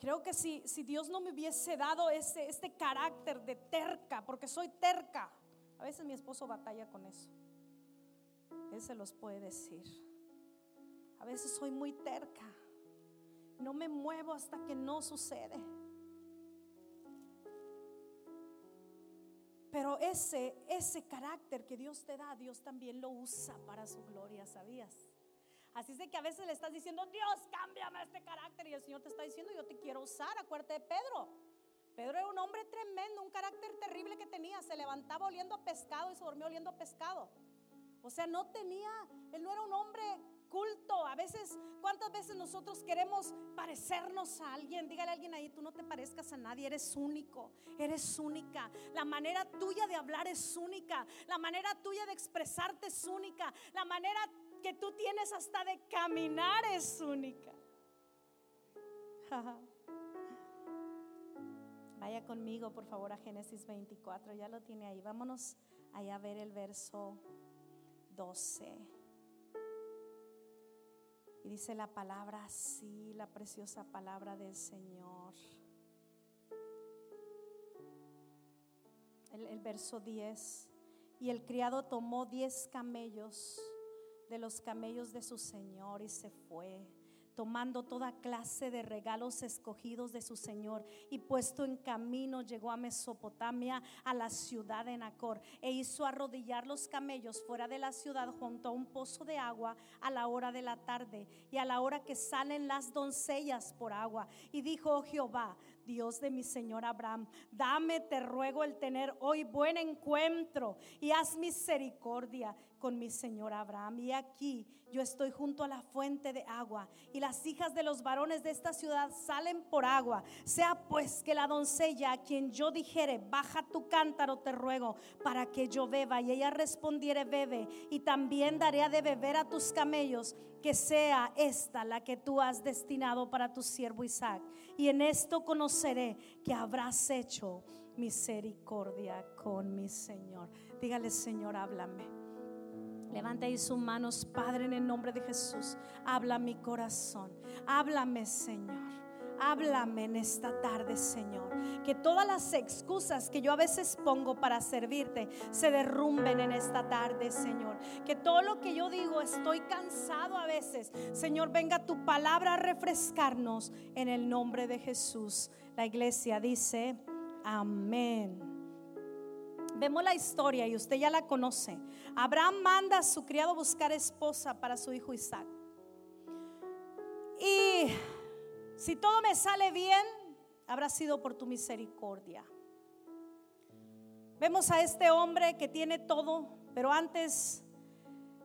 Creo que si, si Dios no me hubiese dado ese, este carácter de terca, porque soy terca, a veces mi esposo batalla con eso. Él se los puede decir. A veces soy muy terca. No me muevo hasta que no sucede. Pero ese, ese carácter que Dios te da, Dios también lo usa para su gloria, ¿sabías? Así es de que a veces le estás diciendo, Dios, cámbiame este carácter. Y el Señor te está diciendo, yo te quiero usar. Acuérdate de Pedro. Pedro era un hombre tremendo, un carácter terrible que tenía. Se levantaba oliendo a pescado y se dormía oliendo a pescado. O sea, no tenía, él no era un hombre culto. A veces, ¿cuántas veces nosotros queremos parecernos a alguien? Dígale a alguien ahí, tú no te parezcas a nadie, eres único, eres única. La manera tuya de hablar es única. La manera tuya de expresarte es única. La manera que tú tienes hasta de caminar es única. Vaya conmigo, por favor, a Génesis 24. Ya lo tiene ahí. Vámonos allá a ver el verso 12. Y dice la palabra así, la preciosa palabra del Señor. El, el verso 10. Y el criado tomó diez camellos de los camellos de su señor y se fue tomando toda clase de regalos escogidos de su Señor y puesto en camino llegó a Mesopotamia, a la ciudad de Nacor, e hizo arrodillar los camellos fuera de la ciudad junto a un pozo de agua a la hora de la tarde y a la hora que salen las doncellas por agua. Y dijo oh Jehová, Dios de mi Señor Abraham, dame, te ruego, el tener hoy buen encuentro y haz misericordia con mi Señor Abraham. Y aquí yo estoy junto a la fuente de agua y las hijas de los varones de esta ciudad salen por agua. Sea pues que la doncella a quien yo dijere, baja tu cántaro, te ruego, para que yo beba. Y ella respondiere, bebe. Y también daré de beber a tus camellos que sea esta la que tú has destinado para tu siervo Isaac. Y en esto conoceré que habrás hecho misericordia con mi Señor. Dígale, Señor, háblame. Levanta ahí sus manos, Padre, en el nombre de Jesús. Habla mi corazón. Háblame, Señor. Háblame en esta tarde, Señor. Que todas las excusas que yo a veces pongo para servirte se derrumben en esta tarde, Señor. Que todo lo que yo digo, estoy cansado a veces. Señor, venga tu palabra a refrescarnos en el nombre de Jesús. La iglesia dice, amén. Vemos la historia y usted ya la conoce. Abraham manda a su criado buscar esposa para su hijo Isaac. Y si todo me sale bien, habrá sido por tu misericordia. Vemos a este hombre que tiene todo, pero antes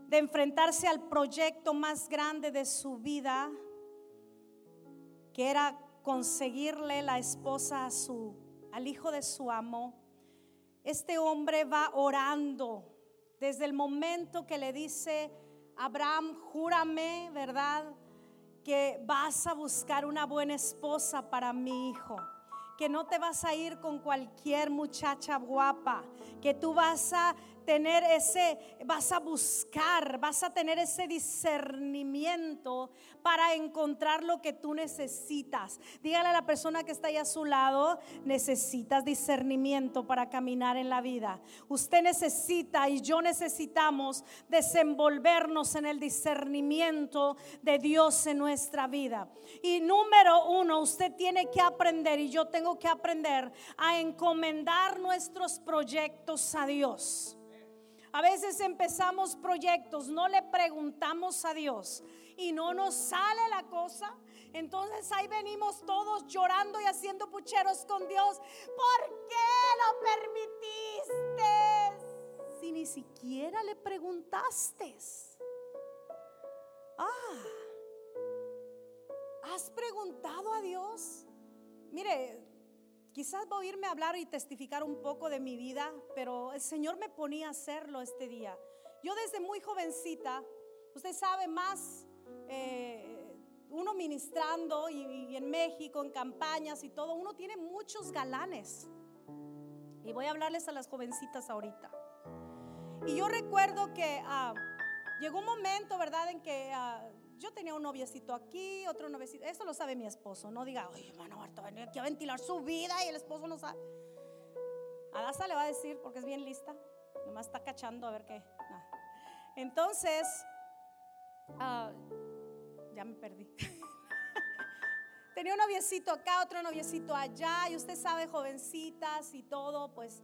de enfrentarse al proyecto más grande de su vida, que era conseguirle la esposa a su al hijo de su amo, este hombre va orando desde el momento que le dice, Abraham, júrame, ¿verdad? que vas a buscar una buena esposa para mi hijo que no te vas a ir con cualquier muchacha guapa, que tú vas a tener ese, vas a buscar, vas a tener ese discernimiento para encontrar lo que tú necesitas. Dígale a la persona que está ahí a su lado, necesitas discernimiento para caminar en la vida. Usted necesita y yo necesitamos desenvolvernos en el discernimiento de Dios en nuestra vida. Y número uno, usted tiene que aprender y yo tengo que aprender a encomendar nuestros proyectos a Dios. A veces empezamos proyectos, no le preguntamos a Dios y no nos sale la cosa. Entonces ahí venimos todos llorando y haciendo pucheros con Dios. ¿Por qué lo permitiste? Si ni siquiera le preguntaste. Ah, ¿has preguntado a Dios? Mire, Quizás voy a a hablar y testificar un poco de mi vida, pero el Señor me ponía a hacerlo este día. Yo desde muy jovencita, usted sabe más, eh, uno ministrando y, en México, en campañas y todo, uno tiene muchos galanes. Y voy a hablarles a las jovencitas ahorita. Y yo recuerdo que ah, llegó un momento, ¿verdad?, en que ah, yo tenía un noviecito aquí, otro noviecito. Eso lo sabe mi esposo. No diga, oye, hermano Marta, venir aquí a ventilar su vida y el esposo no sabe. A Daza le va a decir porque es bien lista. Nomás está cachando a ver qué. Entonces, ah, ya me perdí. Tenía un noviecito acá, otro noviecito allá, y usted sabe, jovencitas y todo, pues.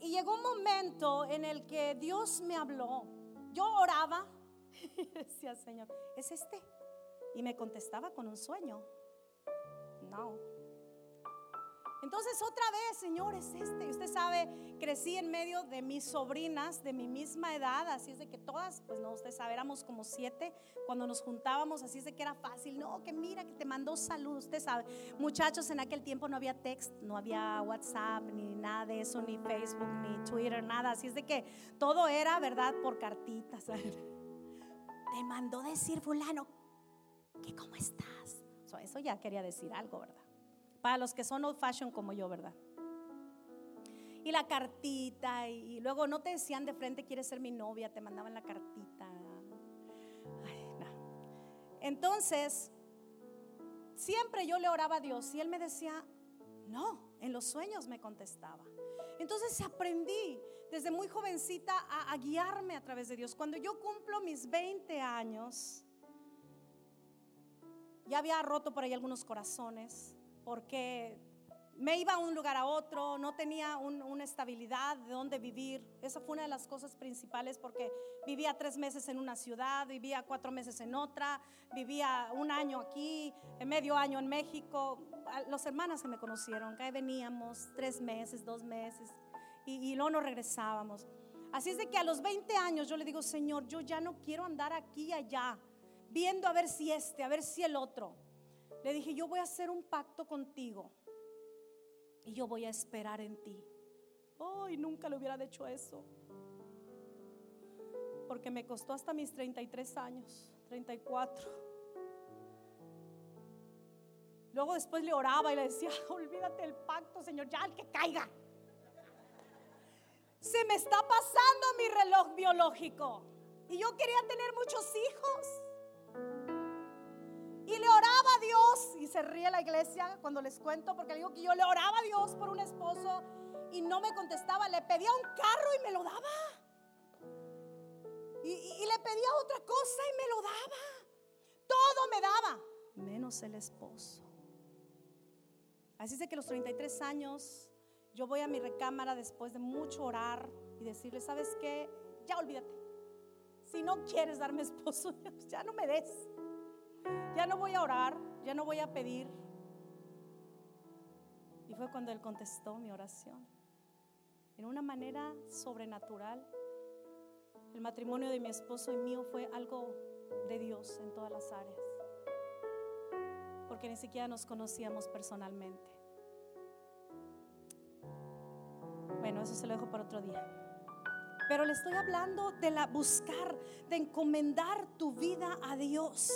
Y llegó un momento en el que Dios me habló. Yo oraba decía, Señor, ¿es este? Y me contestaba con un sueño. No, entonces otra vez, Señor, es este. Usted sabe, crecí en medio de mis sobrinas de mi misma edad, así es de que todas, pues no, usted sabe, éramos como siete cuando nos juntábamos, así es de que era fácil. No, que mira, que te mandó salud, usted sabe. Muchachos, en aquel tiempo no había text, no había WhatsApp, ni nada de eso, ni Facebook, ni Twitter, nada. Así es de que todo era, ¿verdad? Por cartitas. Te mandó decir fulano, que cómo estás. eso ya quería decir algo, ¿verdad? Para los que son old fashion como yo, ¿verdad? Y la cartita, y luego no te decían de frente, quieres ser mi novia, te mandaban la cartita. Entonces, siempre yo le oraba a Dios y Él me decía, no, en los sueños me contestaba. Entonces aprendí desde muy jovencita a, a, guiarme a través de Dios. Cuando yo cumplo mis 20 años, ya había roto por ahí algunos corazones porque me iba a un lugar a otro, no tenía una estabilidad de dónde vivir. Esa fue una de las cosas principales porque vivía tres meses en una ciudad, vivía cuatro meses en otra, vivía un año aquí, medio año en México. Los hermanas que me conocieron, que veníamos tres meses, dos meses y, luego nos regresábamos. Así es de que a los 20 años yo le digo, Señor, yo ya no quiero andar aquí y allá, viendo a ver si este, a ver si el otro. Le dije, yo voy a hacer un pacto contigo y yo voy a esperar en ti. Ay, nunca le hubiera hecho eso. Porque me costó hasta mis 33 años, 34. Luego después le oraba y le decía, olvídate del pacto, Señor, ya el que caiga. Se me está pasando mi reloj biológico. Y yo quería tener muchos hijos. Y le oraba a Dios. Y se ríe la iglesia cuando les cuento, porque digo que yo le oraba a Dios por un esposo y no me contestaba. Le pedía un carro y me lo daba. Y, le pedía otra cosa y me lo daba. Todo me daba, menos el esposo. Así es de que los 33 años yo voy a mi recámara después de mucho orar y decirle, ¿sabes qué? Ya olvídate. Si no quieres darme esposo, ya no me des. Ya no voy a orar, ya no voy a pedir. Y fue cuando Él contestó mi oración. En una manera sobrenatural. El matrimonio de mi esposo y mío fue algo de Dios en todas las áreas. Porque ni siquiera nos conocíamos personalmente. Bueno, eso se lo dejo para otro día. Pero le estoy hablando de la buscar, de encomendar tu vida a Dios.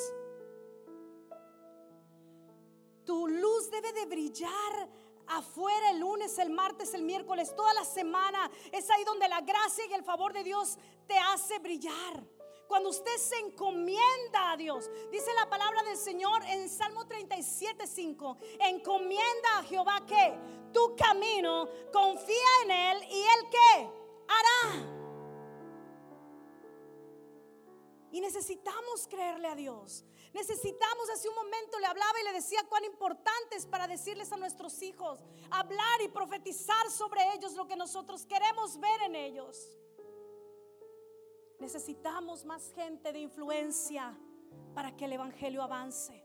Tu luz debe de brillar afuera el lunes, el martes, el miércoles, toda la semana. Es ahí donde la gracia y el favor de Dios te hace brillar. Cuando usted se encomienda a Dios, dice la palabra del Señor en Salmo 37, 5, encomienda a Jehová que tu camino, confía en Él y Él que hará. Y necesitamos creerle a Dios. Necesitamos, hace un momento le hablaba y le decía cuán importante es para decirles a nuestros hijos, hablar y profetizar sobre ellos lo que nosotros queremos ver en ellos. Necesitamos más gente de influencia para que el Evangelio avance.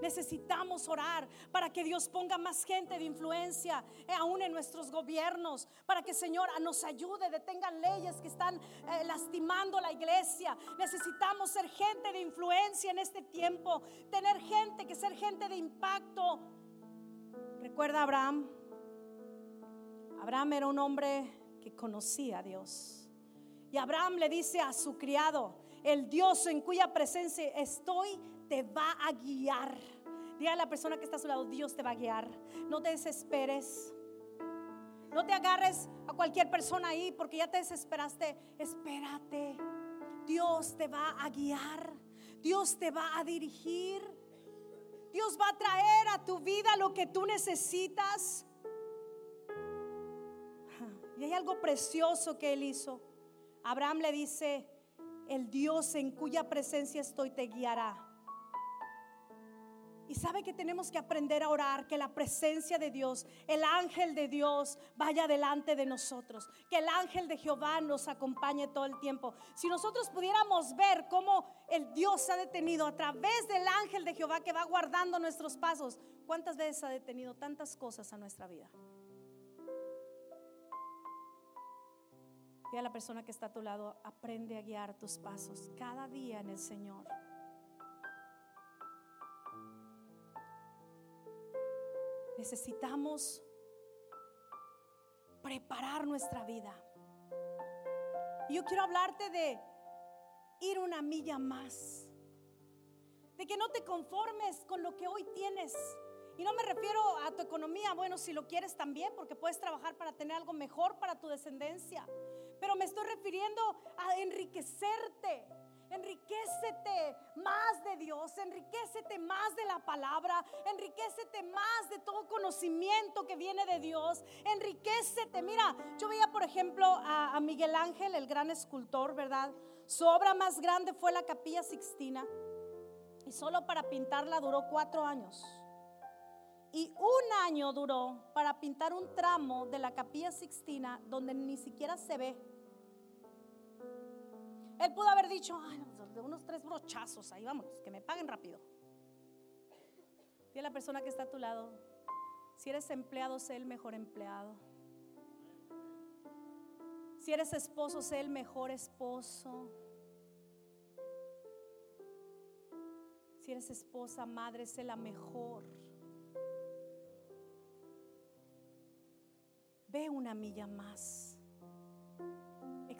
Necesitamos orar para que Dios ponga más gente de influencia, eh, aún en nuestros gobiernos, para que Señor nos ayude, detengan leyes que están eh, lastimando la iglesia. Necesitamos ser gente de influencia en este tiempo, tener gente que ser gente de impacto. Recuerda a Abraham. Abraham era un hombre que conocía a Dios. Y Abraham le dice a su criado, el Dios en cuya presencia estoy, te va a guiar. Diga a la persona que está a su lado, Dios te va a guiar. No te desesperes. No te agarres a cualquier persona ahí porque ya te desesperaste. Espérate. Dios te va a guiar. Dios te va a dirigir. Dios va a traer a tu vida lo que tú necesitas. Y hay algo precioso que él hizo. Abraham le dice, el Dios en cuya presencia estoy te guiará. Y sabe que tenemos que aprender a orar, que la presencia de Dios, el ángel de Dios vaya delante de nosotros, que el ángel de Jehová nos acompañe todo el tiempo. Si nosotros pudiéramos ver cómo el Dios ha detenido a través del ángel de Jehová que va guardando nuestros pasos, ¿cuántas veces ha detenido tantas cosas a nuestra vida? Y a la persona que está a tu lado, aprende a guiar tus pasos cada día en el Señor. Necesitamos preparar nuestra vida. Yo quiero hablarte de ir una milla más. De que no te conformes con lo que hoy tienes. Y no me refiero a tu economía, bueno, si lo quieres también, porque puedes trabajar para tener algo mejor para tu descendencia. Pero me estoy refiriendo a enriquecerte Enriquecete más de Dios, enriquecete más de la palabra, enriquecete más de todo conocimiento que viene de Dios, enriquecete. Mira, yo veía por ejemplo a, a Miguel Ángel, el gran escultor, ¿verdad? Su obra más grande fue la capilla Sixtina y solo para pintarla duró cuatro años. Y un año duró para pintar un tramo de la capilla Sixtina donde ni siquiera se ve él pudo haber dicho, Ay, de unos tres brochazos, ahí vamos, que me paguen rápido. Dile a la persona que está a tu lado, si eres empleado, sé el mejor empleado. Si eres esposo, sé el mejor esposo. Si eres esposa, madre, sé la mejor. Ve una milla más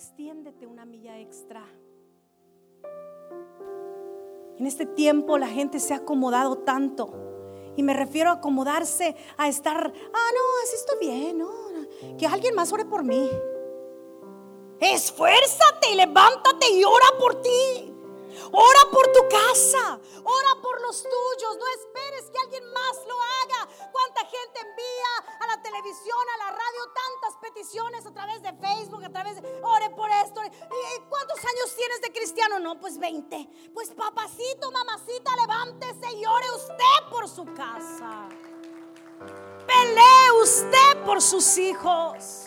extiéndete una milla extra. En este tiempo la gente se ha acomodado tanto. Y me refiero a acomodarse, a estar, ah, no, así estoy bien, no, que alguien más ore por mí. Esfuérzate y levántate y ora por ti. Ora por tu casa, ora por los tuyos. No esperes que alguien más lo haga. ¿Cuánta gente envía a la televisión, a la radio, tantas peticiones a través de Facebook, a través de, ore por esto? ¿Y cuántos años tienes de cristiano? No, pues 20. Pues papacito, mamacita, levántese y ore usted por su casa. Pelee usted por sus hijos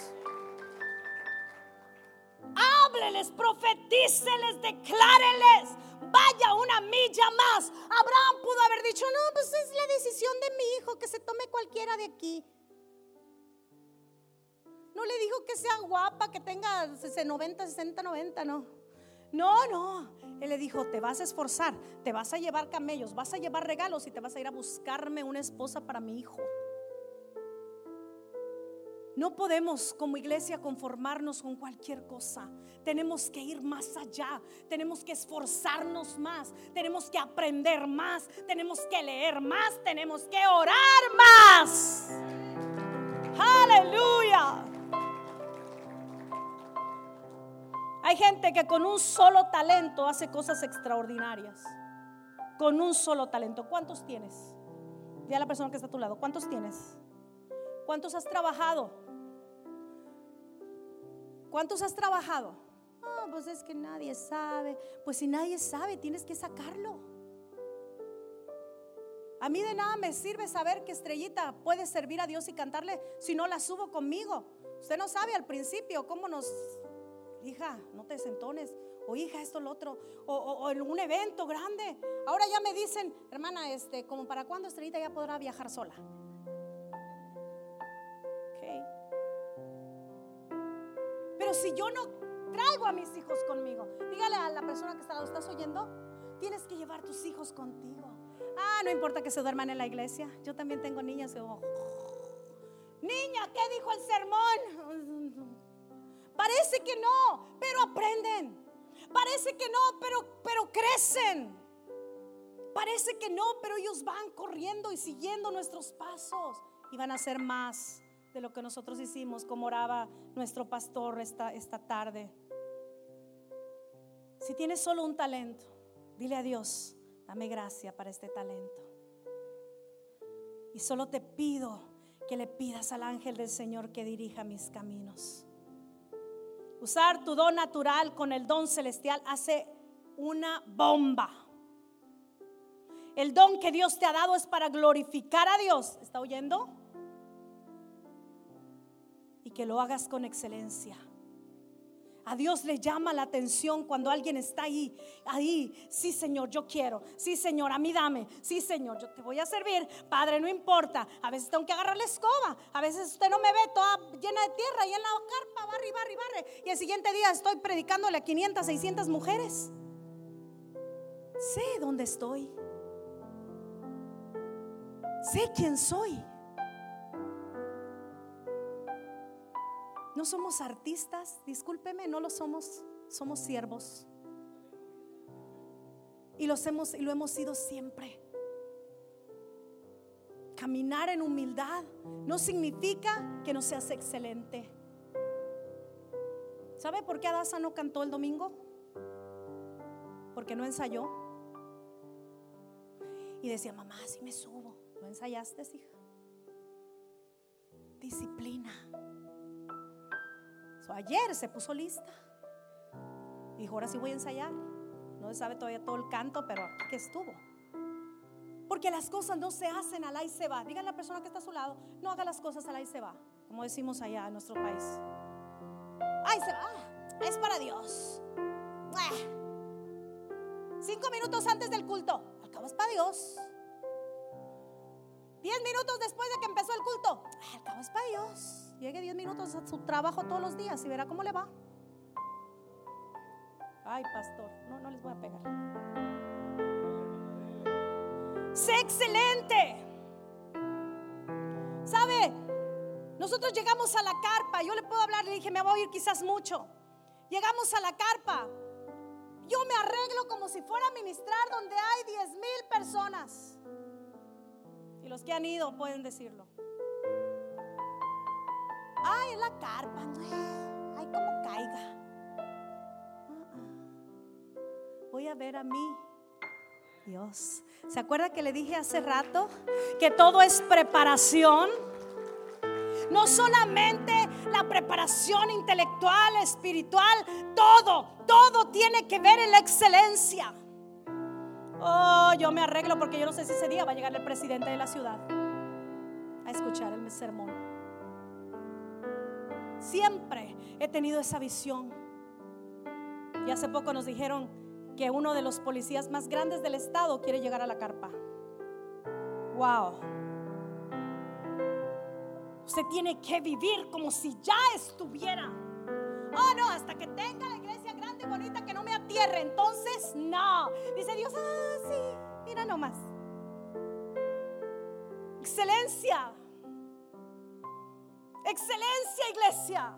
hábleles, profetíceles, decláreles. Vaya una milla más. Abraham pudo haber dicho, no, pues es la decisión de mi hijo que se tome cualquiera de aquí. No le dijo que sea guapa, que tenga 90, 60, 90, no. No, no. Él le dijo, te vas a esforzar, te vas a llevar camellos, vas a llevar regalos y te vas a ir a buscarme una esposa para mi hijo. No podemos como iglesia conformarnos con cualquier cosa. Tenemos que ir más allá. Tenemos que esforzarnos más. Tenemos que aprender más. Tenemos que leer más. Tenemos que orar más. Aleluya. Hay gente que con un solo talento hace cosas extraordinarias. Con un solo talento. ¿Cuántos tienes? Dile a la persona que está a tu lado. ¿Cuántos tienes? ¿Cuántos has trabajado? ¿Cuántos has trabajado? Ah, pues es que nadie sabe. Pues si nadie sabe, tienes que sacarlo. A mí de nada me sirve saber que Estrellita puede servir a Dios y cantarle si no la subo conmigo. Usted no sabe al principio cómo nos, hija, no te desentones, o hija, esto, lo otro, o, en un evento grande. Ahora ya me dicen, hermana, este, como para cuándo Estrellita ya podrá viajar sola. Si yo no traigo a mis hijos conmigo, dígale a la persona que está lado, ¿estás oyendo? Tienes que llevar tus hijos contigo. Ah, no importa que se duerman en la iglesia. Yo también tengo niñas. Niña, ¿qué dijo el sermón? Parece que no, pero aprenden. Parece que no, pero, pero crecen. Parece que no, pero ellos van corriendo y siguiendo nuestros pasos y van a ser más de lo que nosotros hicimos, como oraba nuestro pastor esta, esta tarde. Si tienes solo un talento, Dile a Dios, dame gracia para este talento. Y solo te pido que le pidas al ángel del Señor que dirija mis caminos. Usar tu don natural con el don celestial hace una bomba. El don que Dios te ha dado es para glorificar a Dios. ¿Está oyendo? Y que lo hagas con excelencia. A Dios le llama la atención cuando alguien está ahí, ahí, sí Señor, yo quiero, sí Señor, a mí dame, sí Señor, yo te voy a servir, Padre, no importa, a veces tengo que agarrar la escoba, a veces usted no me ve toda llena de tierra y en la carpa, barre, barre, barre, y el siguiente día estoy predicándole a 500, 600 mujeres. Sé dónde estoy, sé quién soy. No somos artistas, discúlpeme, no lo somos, somos siervos. Y, los hemos, y lo hemos sido siempre. Caminar en humildad no significa que no seas excelente. ¿Sabe por qué Adasa no cantó el domingo? Porque no ensayó. Y decía, mamá, si me subo. ¿No ensayaste, hija? Disciplina ayer se puso lista. Dijo, ahora sí voy a ensayar. No sabe todavía todo el canto, pero aquí estuvo. Porque las cosas no se hacen al y se va. Díganle a la persona que está a su lado, no haga las cosas al y se va. Como decimos allá en nuestro país. Ay se va. Es para Dios. Cinco minutos antes del culto. Al cabo es para Dios. Diez minutos después de que empezó el culto. Al cabo es para Dios. Llegue 10 minutos a su trabajo todos los días y verá cómo le va. Ay, pastor, no, no les voy a pegar. Sé excelente. ¿Sabe? Nosotros llegamos a la carpa. Yo le puedo hablar, le dije, me voy a ir quizás mucho. Llegamos a la carpa. Yo me arreglo como si fuera a ministrar donde hay 10 mil personas. Y los que han ido pueden decirlo. Ay, la carpa. Ay, como caiga. Voy a ver a mí. Dios. ¿Se acuerda que le dije hace rato que todo es preparación? No solamente la preparación intelectual, espiritual, todo, todo tiene que ver en la excelencia. Oh, yo me arreglo porque yo no sé si ese día va a llegar el presidente de la ciudad a escuchar el sermón. Siempre he tenido esa visión. Y hace poco nos dijeron que uno de los policías más grandes del estado quiere llegar a la carpa. Wow. Usted tiene que vivir como si ya estuviera. Oh, no, hasta que tenga la iglesia grande y bonita que no me atierre. Entonces, no. Dice Dios, ah, sí, mira nomás. Excelencia. Excelencia, iglesia.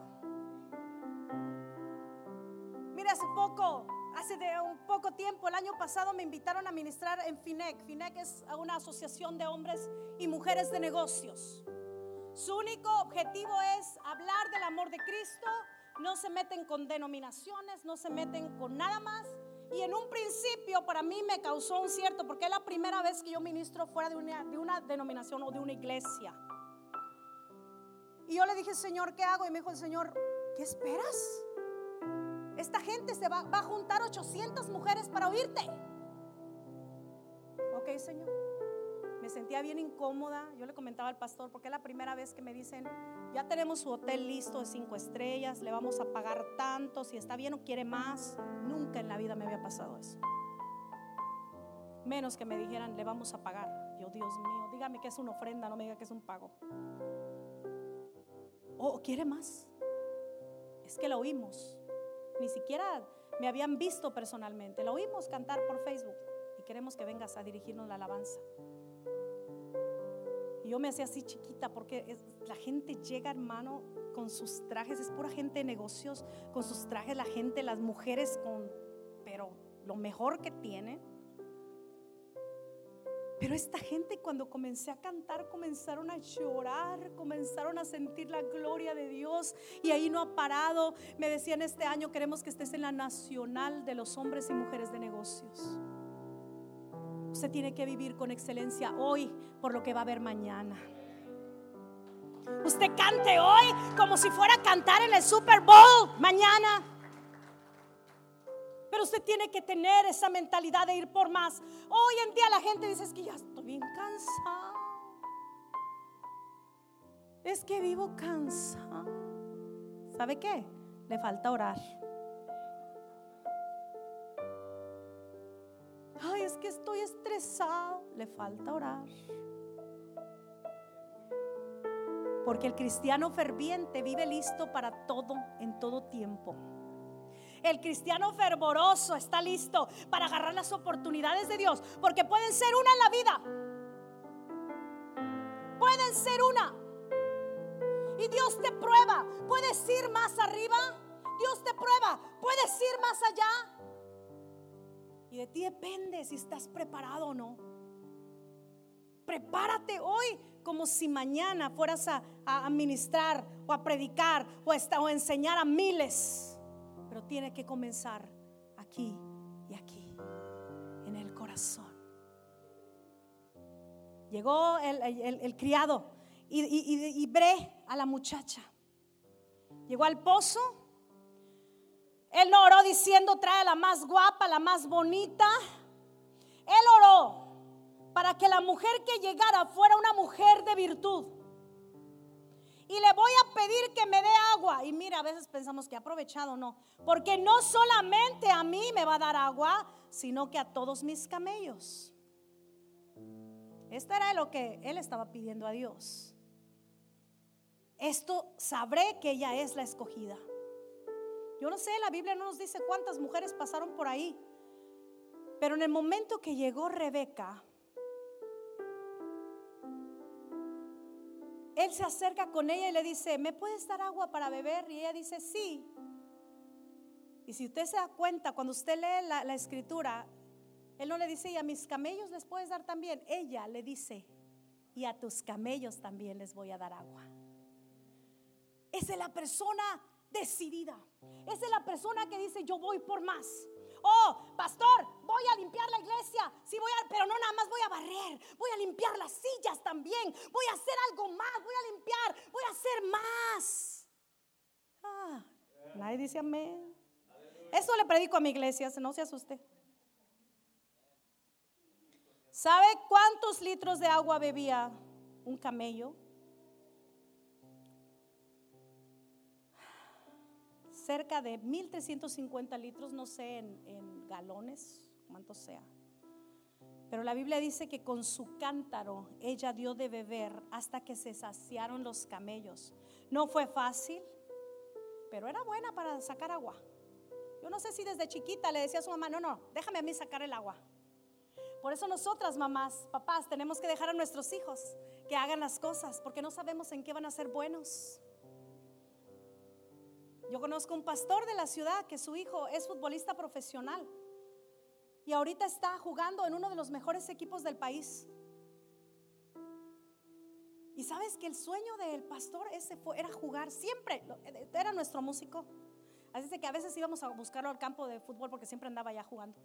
Mira, hace poco, hace de un poco tiempo, el año pasado me invitaron a ministrar en FINEC. FINEC es una asociación de hombres y mujeres de negocios. Su único objetivo es hablar del amor de Cristo. No se meten con denominaciones, no se meten con nada más. Y en un principio para mí me causó un cierto, porque es la primera vez que yo ministro fuera de una, de una denominación o de una iglesia. Y yo le dije, Señor, ¿qué hago? Y me dijo el Señor, ¿qué esperas? Esta gente se va, va a juntar 800 mujeres para oírte. Ok, Señor. Me sentía bien incómoda. Yo le comentaba al pastor, porque es la primera vez que me dicen, ya tenemos su hotel listo de cinco estrellas, le vamos a pagar tanto, si está bien o quiere más. Nunca en la vida me había pasado eso. Menos que me dijeran, le vamos a pagar. Yo, Dios mío, dígame que es una ofrenda, no me diga que es un pago. ¿O quiere más? Es que la oímos. Ni siquiera me habían visto personalmente. La oímos cantar por Facebook y queremos que vengas a dirigirnos la alabanza. Y yo me hacía así chiquita porque la gente llega, hermano, con sus trajes, es pura gente de negocios, con sus trajes, la gente, las mujeres con, pero lo mejor que tienen pero esta gente cuando comencé a cantar comenzaron a llorar, comenzaron a sentir la gloria de Dios y ahí no ha parado. Me decían este año queremos que estés en la nacional de los hombres y mujeres de negocios. Usted tiene que vivir con excelencia hoy por lo que va a haber mañana. Usted cante hoy como si fuera a cantar en el Super Bowl mañana. Pero usted tiene que tener esa mentalidad de ir por más. Hoy en día la gente dice es que ya estoy bien cansado. Es que vivo cansado. ¿Sabe qué? Le falta orar. Ay, es que estoy estresado. Le falta orar. Porque el cristiano ferviente vive listo para todo en todo tiempo. El cristiano fervoroso está listo para agarrar las oportunidades de Dios. Porque pueden ser una en la vida. Pueden ser una. Y Dios te prueba. Puedes ir más arriba. Dios te prueba. Puedes ir más allá. Y de ti depende si estás preparado o no. Prepárate hoy como si mañana fueras a, a ministrar o a predicar o a, o a enseñar a miles. Pero tiene que comenzar aquí y aquí, en el corazón. Llegó el, el- el criado y, y, y- bre a la muchacha. Llegó al pozo. Él no oró diciendo trae la más guapa, la más bonita. Él oró para que la mujer que llegara fuera una mujer de virtud. Y le voy a pedir que me dé agua. Y mira, a veces pensamos que ha aprovechado, no. Porque no solamente a mí me va a dar agua, sino que a todos mis camellos. Esto era lo que él estaba pidiendo a Dios. Esto sabré que ella es la escogida. Yo no sé, la Biblia no nos dice cuántas mujeres pasaron por ahí. Pero en el momento que llegó Rebeca, él se acerca con ella y le dice, ¿me puedes dar agua para beber? Y ella dice, sí. Y si usted se da cuenta, cuando usted lee la, escritura, él no le dice, y a mis camellos les puedes dar también. Ella le dice, y a tus camellos también les voy a dar agua. Esa es la persona decidida. Esa es la persona que dice, yo voy por más. Oh, pastor, voy a limpiar la iglesia. Sí, voy a, pero no nada más voy a barrer. Voy a limpiar las sillas también. Voy a hacer algo más. Voy a limpiar. Voy a hacer más. Ah, nadie dice amén. Eso le predico a mi iglesia, no se asuste. ¿Sabe cuántos litros de agua bebía un camello? Cerca de 1350 litros, no sé en, galones, cuánto sea. Pero la Biblia dice que con su cántaro ella dio de beber hasta que se saciaron los camellos. No fue fácil, pero era buena para sacar agua. Yo no sé si desde chiquita le decía a su mamá, no, no, déjame a mí sacar el agua. Por eso nosotras, mamás, papás, tenemos que dejar a nuestros hijos que hagan las cosas, porque no sabemos en qué van a ser buenos. Yo conozco un pastor de la ciudad que su hijo es futbolista profesional y ahorita está jugando en uno de los mejores equipos del país. Y sabes que el sueño del pastor ese fue, era jugar siempre, era nuestro músico. Así que a veces íbamos a buscarlo al campo de fútbol porque siempre andaba ya jugando.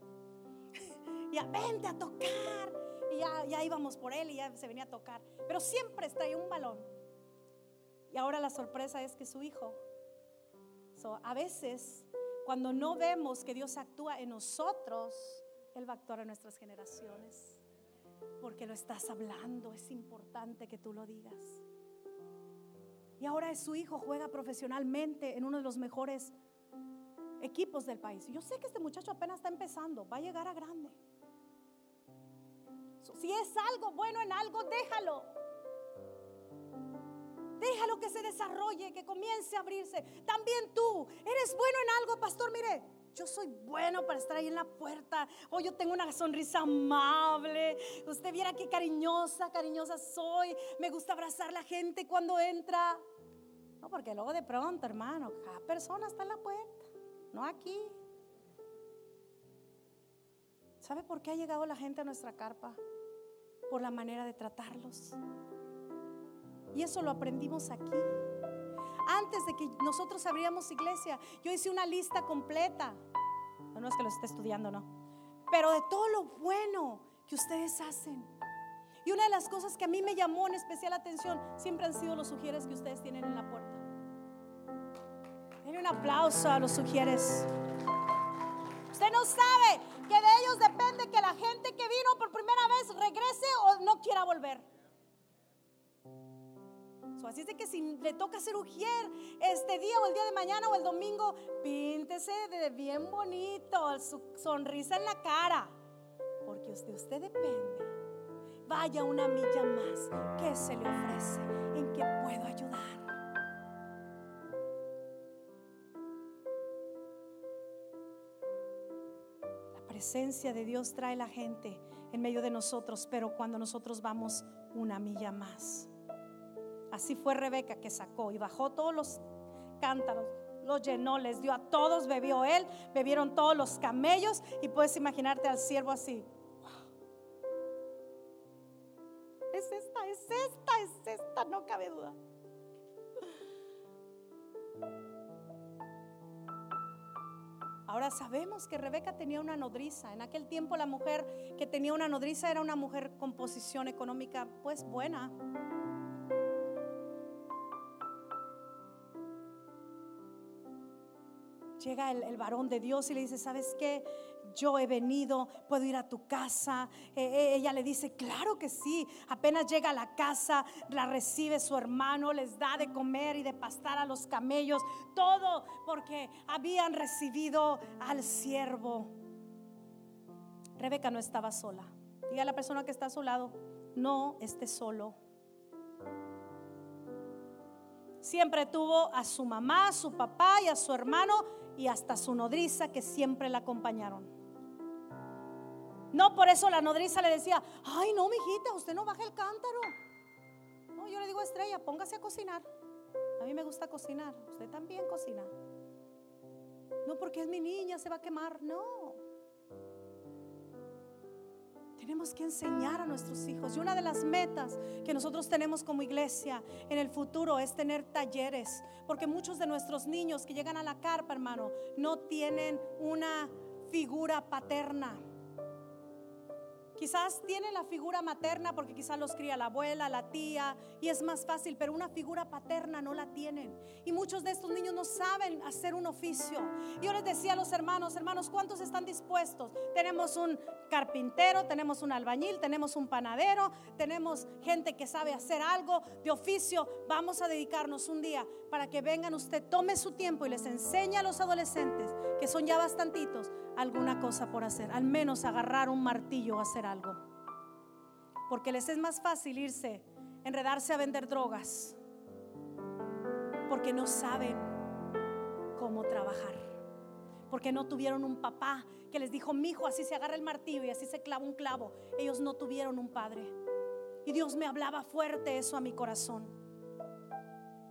Y a vente a tocar. Y ya, ya íbamos por él y ya se venía a tocar. Pero siempre traía un balón. Y ahora la sorpresa es que su hijo So, a veces, cuando no vemos que Dios actúa en nosotros, Él va a actuar en nuestras generaciones. Porque lo estás hablando, es importante que tú lo digas. Y ahora su hijo juega profesionalmente en uno de los mejores equipos del país. Yo sé que este muchacho apenas está empezando, va a llegar a grande. Si es algo bueno en algo, déjalo. Déjalo que se desarrolle, que comience a abrirse. También tú, eres bueno en algo, pastor. Mire, yo soy bueno para estar ahí en la puerta. O yo tengo una sonrisa amable. Usted viera qué cariñosa, cariñosa soy. Me gusta abrazar a la gente cuando entra. No, porque luego de pronto, hermano, cada persona está en la puerta, no aquí. ¿Sabe por qué ha llegado la gente a nuestra carpa? Por la manera de tratarlos. Y eso lo aprendimos aquí. Antes de que nosotros abríamos iglesia, yo hice una lista completa. No es que lo esté estudiando, no. Pero de todo lo bueno que ustedes hacen. Y una de las cosas que a mí me llamó en especial atención siempre han sido los sugieres que ustedes tienen en la puerta. Denle un aplauso a los sugieres. Usted no sabe que de ellos depende que la gente que vino por primera vez regrese o no quiera volver. Así es de que si le toca hacer ujier este día o el día de mañana o el domingo, píntese de bien bonito, su sonrisa en la cara, porque de usted depende. Vaya una milla más. ¿Qué se le ofrece? ¿En qué puedo ayudar? presencia de Dios trae la gente en medio de nosotros, pero cuando nosotros vamos una milla más. Así fue Rebeca que sacó y bajó todos los cántaros, los llenó, les dio a todos, bebió él, bebieron todos los camellos y puedes imaginarte al siervo así. Es esta, es esta, es esta, no cabe duda. Ahora sabemos que Rebeca tenía una nodriza. En aquel tiempo la mujer que tenía una nodriza era una mujer con posición económica pues buena. Llega el, varón de Dios y le dice, ¿sabes qué? yo he venido, puedo ir a tu casa. Eh, eh, ella le dice, claro que sí. Apenas llega a la casa, la recibe su hermano, les da de comer y de pastar a los camellos, todo porque habían recibido al siervo. Rebeca no estaba sola. Diga a la persona que está a su lado, no esté solo. Siempre tuvo a su mamá, a su papá y a su hermano y hasta su nodriza que siempre la acompañaron. No, por eso la nodriza le decía, ay no, mijita, usted no baja el cántaro. No, yo le digo, estrella, póngase a cocinar. A mí me gusta cocinar, usted también cocina. No, porque es mi niña, se va a quemar. No. Tenemos que enseñar a nuestros hijos. Y una de las metas que nosotros tenemos como iglesia en el futuro es tener talleres. Porque muchos de nuestros niños que llegan a la carpa, hermano, no tienen una figura paterna. Quizás tiene la figura materna porque quizás los cría la abuela, la tía, y es más fácil, pero una figura paterna no la tienen. Y muchos de estos niños no saben hacer un oficio. Yo les decía a los hermanos, hermanos, ¿cuántos están dispuestos? Tenemos un carpintero, tenemos un albañil, tenemos un panadero, tenemos gente que sabe hacer algo de oficio. Vamos a dedicarnos un día para que vengan usted, tome su tiempo y les enseñe a los adolescentes, que son ya bastantitos, alguna cosa por hacer. Al menos agarrar un martillo o hacer algo. Porque les es más fácil irse, enredarse a vender drogas. Porque no saben cómo trabajar. Porque no tuvieron un papá que les dijo, mi hijo, así se agarra el martillo y así se clava un clavo. Ellos no tuvieron un padre. Y Dios me hablaba fuerte eso a mi corazón.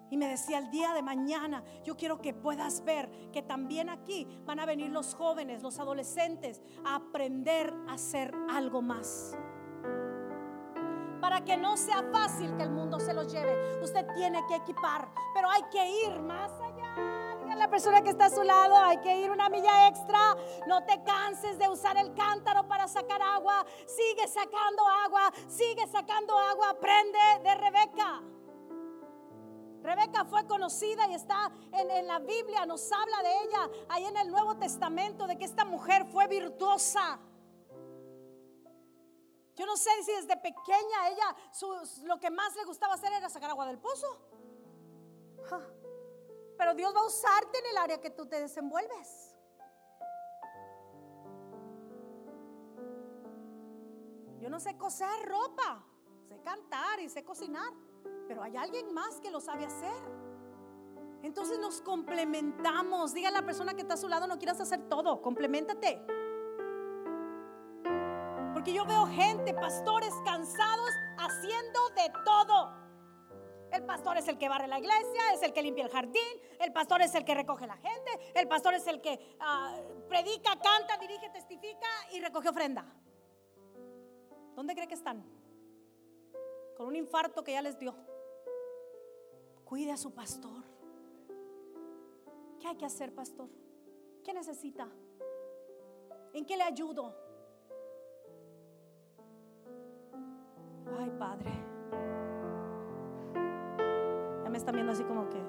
Y me decía, el día de mañana yo quiero que puedas ver que también aquí van a venir los jóvenes, los adolescentes, a aprender a hacer algo más. Para que no sea fácil que el mundo se los lleve, usted tiene que equipar, pero hay que ir más allá. La persona que está a su lado, hay que ir una milla extra. No te canses de usar el cántaro para sacar agua. Sigue sacando agua, sigue sacando agua. Aprende de Rebeca. Rebeca fue conocida y está en, la Biblia, nos habla de ella ahí en el Nuevo Testamento, de que esta mujer fue virtuosa. Yo no sé si desde pequeña ella lo que más le gustaba hacer era sacar agua del pozo. Pero Dios va a usarte en el área que tú te desenvuelves. Yo no sé coser ropa, sé cantar y sé cocinar pero hay alguien más que lo sabe hacer. Entonces nos complementamos. Diga a la persona que está a su lado, no quieras hacer todo, complementate. Porque yo veo gente, pastores cansados haciendo de todo. El pastor es el que barre la iglesia, es el que limpia el jardín, el pastor es el que recoge la gente, el pastor es el que ah, predica, canta, dirige, testifica y recoge ofrenda. ¿Dónde cree que están? Con un infarto que ya les dio. Cuide a su pastor. ¿Qué hay que hacer, pastor? ¿Qué necesita? ¿En qué le ayudo? Ay, Padre. Ya me están viendo así como que,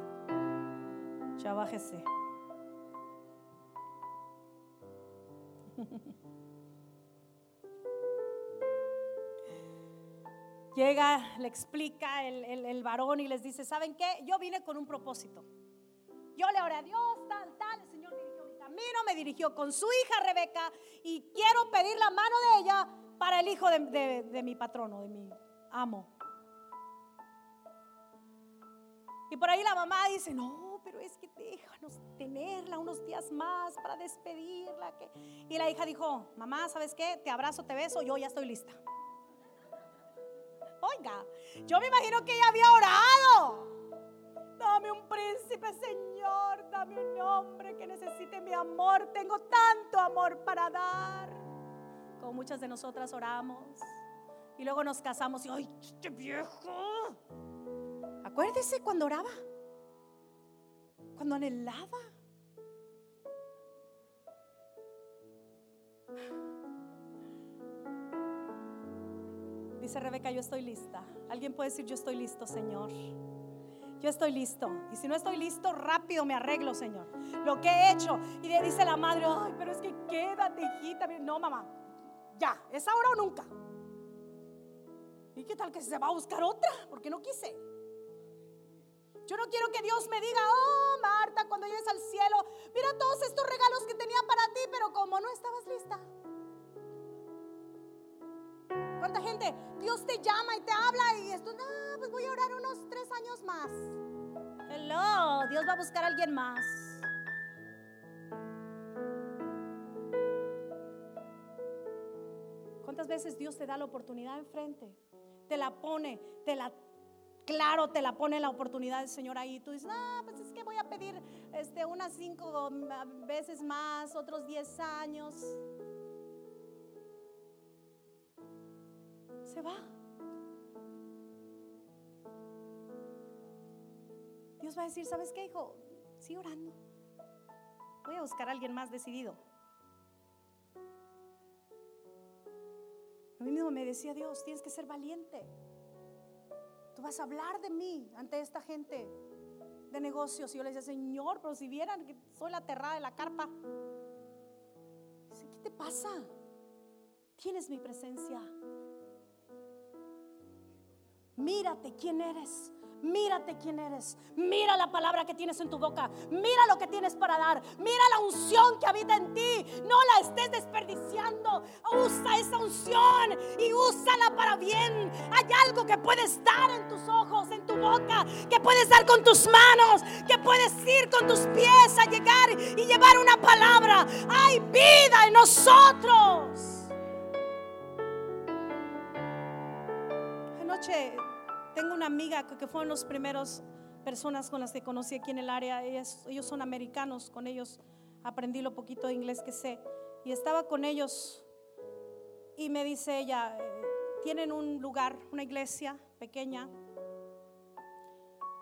ya bájese. Llega, le explica el, varón y les dice, ¿saben qué? Yo vine con un propósito. Yo le oré a Dios, tal, tal, el Señor dirigió mi camino, me dirigió con su hija Rebeca y quiero pedir la mano de ella para el hijo de, de mi patrono, de mi amo. Y por ahí la mamá dice, no, pero es que déjanos tenerla unos días más para despedirla. Y la hija dijo, mamá, ¿sabes qué? Te abrazo, te beso, yo ya estoy lista. Oiga, yo me imagino que ella había orado. Dame un príncipe, Señor. Dame un hombre que necesite mi amor. Tengo tanto amor para dar. Como muchas de nosotras oramos. Y luego nos casamos y, ¡ay, este viejo! Acuérdese cuando oraba. Cuando anhelaba. Dice Rebeca, yo estoy lista. Alguien puede decir, yo estoy listo, Señor. Yo estoy listo. Y si no estoy listo, rápido me arreglo, Señor. Lo que he hecho. Y dice la madre, ay, pero es que quédate, hijita. No, mamá. Ya, es ahora o nunca. ¿Y qué tal que se va a buscar otra? Porque no quise. Yo no quiero que Dios me diga, oh Marta, cuando llegues al cielo, mira todos estos regalos que tenía para ti, pero como no estabas lista. ¿Cuánta gente? Dios te llama y te habla y esto, no, pues voy a orar unos tres años más. Hello, Dios va a buscar a alguien más. ¿Cuántas veces Dios te da la oportunidad enfrente? Te la pone, te la claro, te la pone la oportunidad del Señor ahí. Tú dices, ah, pues es que voy a pedir este, unas cinco veces más, otros diez años. Se va. Dios va a decir, ¿sabes qué, hijo? Sigue orando. Voy a buscar a alguien más decidido. A mí mismo me decía Dios, tienes que ser valiente. Tú vas a hablar de mí ante esta gente de negocios. Y yo le decía, Señor, pero si vieran que soy la aterrada de la carpa. Dice, ¿qué te pasa? Tienes mi presencia. Mírate quién eres. Mírate quién eres. Mira la palabra que tienes en tu boca. Mira lo que tienes para dar. Mira la unción que habita en ti. No la estés desperdiciando. Usa esa unción y úsala para bien. Hay algo que puedes dar en tus ojos, en tu boca, que puedes dar con tus manos, que puedes ir con tus pies a llegar y llevar una palabra. Hay vida en nosotros. Tengo una amiga que fueron las primeras personas con las que conocí aquí en el área. ellos son americanos, con ellos aprendí lo poquito de inglés que sé. Y estaba con ellos y me dice ella, eh, tienen un lugar, una iglesia pequeña,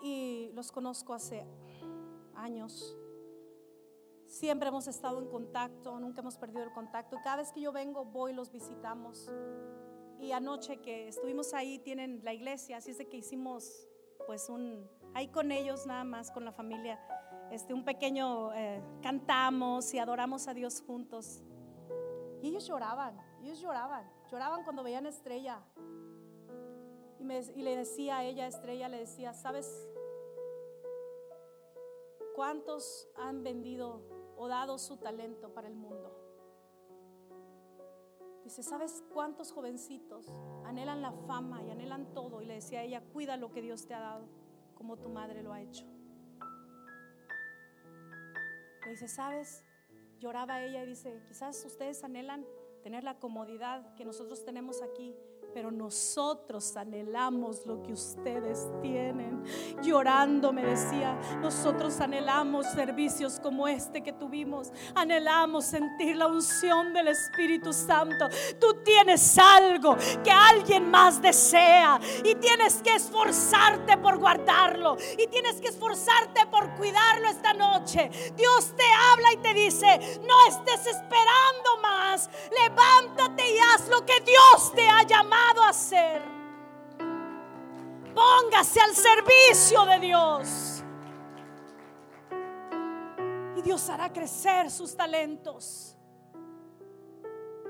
y los conozco hace años. Siempre hemos estado en contacto, nunca hemos perdido el contacto. Cada vez que yo vengo, voy los visitamos. Y anoche que estuvimos ahí, tienen la iglesia, así es de que hicimos pues un, ahí con ellos nada más, con la familia, este, un pequeño, eh, cantamos y adoramos a Dios juntos. Y ellos lloraban, ellos lloraban, lloraban cuando veían Estrella. Y, le decía a ella, Estrella, le decía, ¿sabes cuántos han vendido o dado su talento para el mundo? Dice, ¿sabes cuántos jovencitos anhelan la fama y anhelan todo? Y le decía a ella, cuida lo que Dios te ha dado, como tu madre lo ha hecho. Le dice, ¿sabes? Lloraba ella y dice, quizás ustedes anhelan tener la comodidad que nosotros tenemos aquí, pero nosotros anhelamos lo que ustedes tienen. Llorando me decía, nosotros anhelamos servicios como este que tuvimos. Anhelamos sentir la unción del Espíritu Santo. Tú tienes algo que alguien más desea y tienes que esforzarte por guardarlo y tienes que esforzarte por cuidarlo esta noche. Dios te habla y te dice, no estés esperando más. Levántate y haz lo que Dios te ha llamado hacer. Póngase al servicio de Dios. Y Dios hará crecer sus talentos.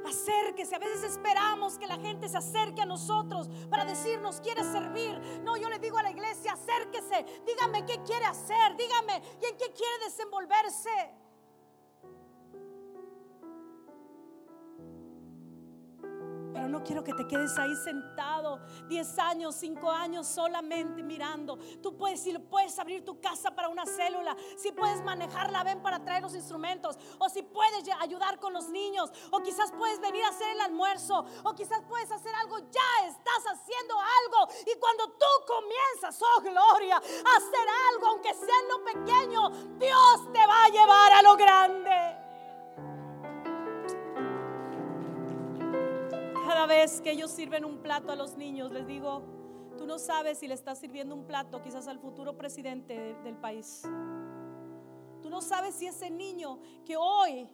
Acérquese. A veces esperamos que la gente se acerque a nosotros para decirnos, quiere servir. No, yo le digo a la iglesia, acérquese. Dígame qué quiere hacer. Dígame y en qué quiere desenvolverse. Pero no quiero que te quedes ahí sentado 10 años, 5 años solamente mirando. Tú puedes ir, puedes abrir tu casa para una célula. Si puedes manejar la ven para traer los instrumentos. O si puedes ayudar con los niños. O quizás puedes venir a hacer el almuerzo. O quizás puedes hacer algo. Ya estás haciendo algo. Y cuando tú comienzas, oh gloria, a hacer algo, aunque sea en lo pequeño, Dios te va a llevar a lo grande. Cada vez que ellos sirven un plato a los niños, les digo, tú no sabes si le estás sirviendo un plato quizás al futuro presidente del país. Tú no sabes si ese niño que hoy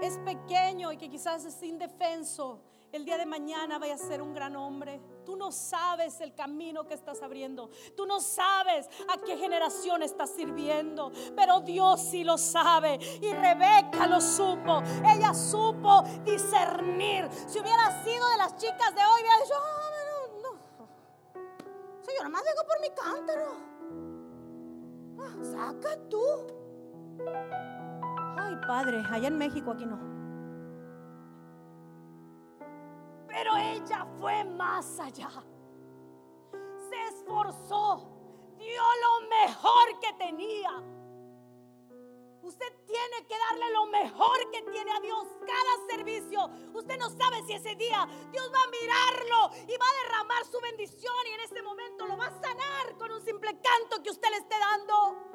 es pequeño y que quizás es indefenso, el día de mañana vaya a ser un gran hombre. Tú no sabes el camino que estás abriendo. Tú no sabes a qué generación estás sirviendo. Pero Dios sí lo sabe. Y Rebeca lo supo. Ella supo discernir. Si hubiera sido de las chicas de hoy, hubiera dicho, ah, no, no. Si yo nomás vengo por mi cántaro. Ah, saca tú. Ay, padre, allá en México, aquí no. Pero ella fue más allá. Se esforzó, dio lo mejor que tenía. Usted tiene que darle lo mejor que tiene a Dios cada servicio. Usted no sabe si ese día Dios va a mirarlo y va a derramar su bendición y en este momento lo va a sanar con un simple canto que usted le esté dando.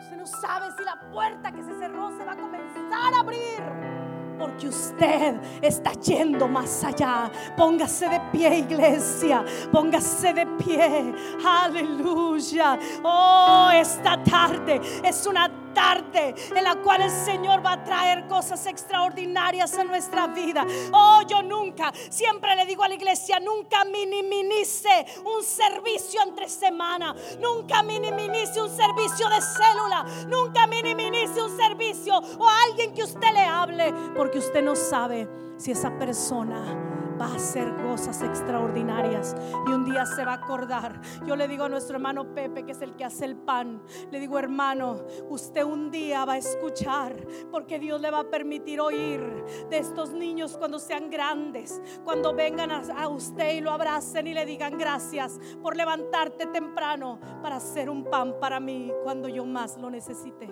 Usted no sabe si la puerta que se cerró se va a comenzar a abrir porque usted está yendo más allá. Póngase de pie, iglesia. Póngase de pie. Aleluya. Oh, esta tarde es una tarde en la cual el Señor va a traer cosas extraordinarias en nuestra vida. Oh, yo nunca, siempre le digo a la iglesia, nunca minimice un servicio entre semana, nunca minimice un servicio de célula, nunca minimice un servicio o alguien que usted le hable, porque usted no sabe si esa persona va a hacer cosas extraordinarias y un día se va a acordar. Yo le digo a nuestro hermano Pepe, que es el que hace el pan, le digo, hermano, usted un día va a escuchar porque Dios le va a permitir oír de estos niños cuando sean grandes, cuando vengan a, usted y lo abracen y le digan gracias por levantarte temprano para hacer un pan para mí cuando yo más lo necesité.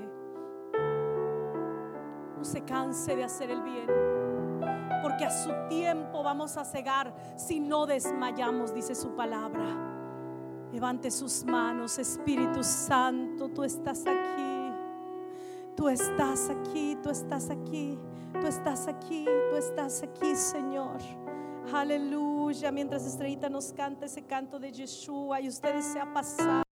No se canse de hacer el bien porque a su tiempo vamos a cegar si no desmayamos, dice su palabra. Levante sus manos, Espíritu Santo, tú estás aquí. Tú estás aquí, tú estás aquí, tú estás aquí, tú estás aquí, Señor. Aleluya. Mientras Estrellita nos canta ese canto de Yeshua y ustedes se ha pasado.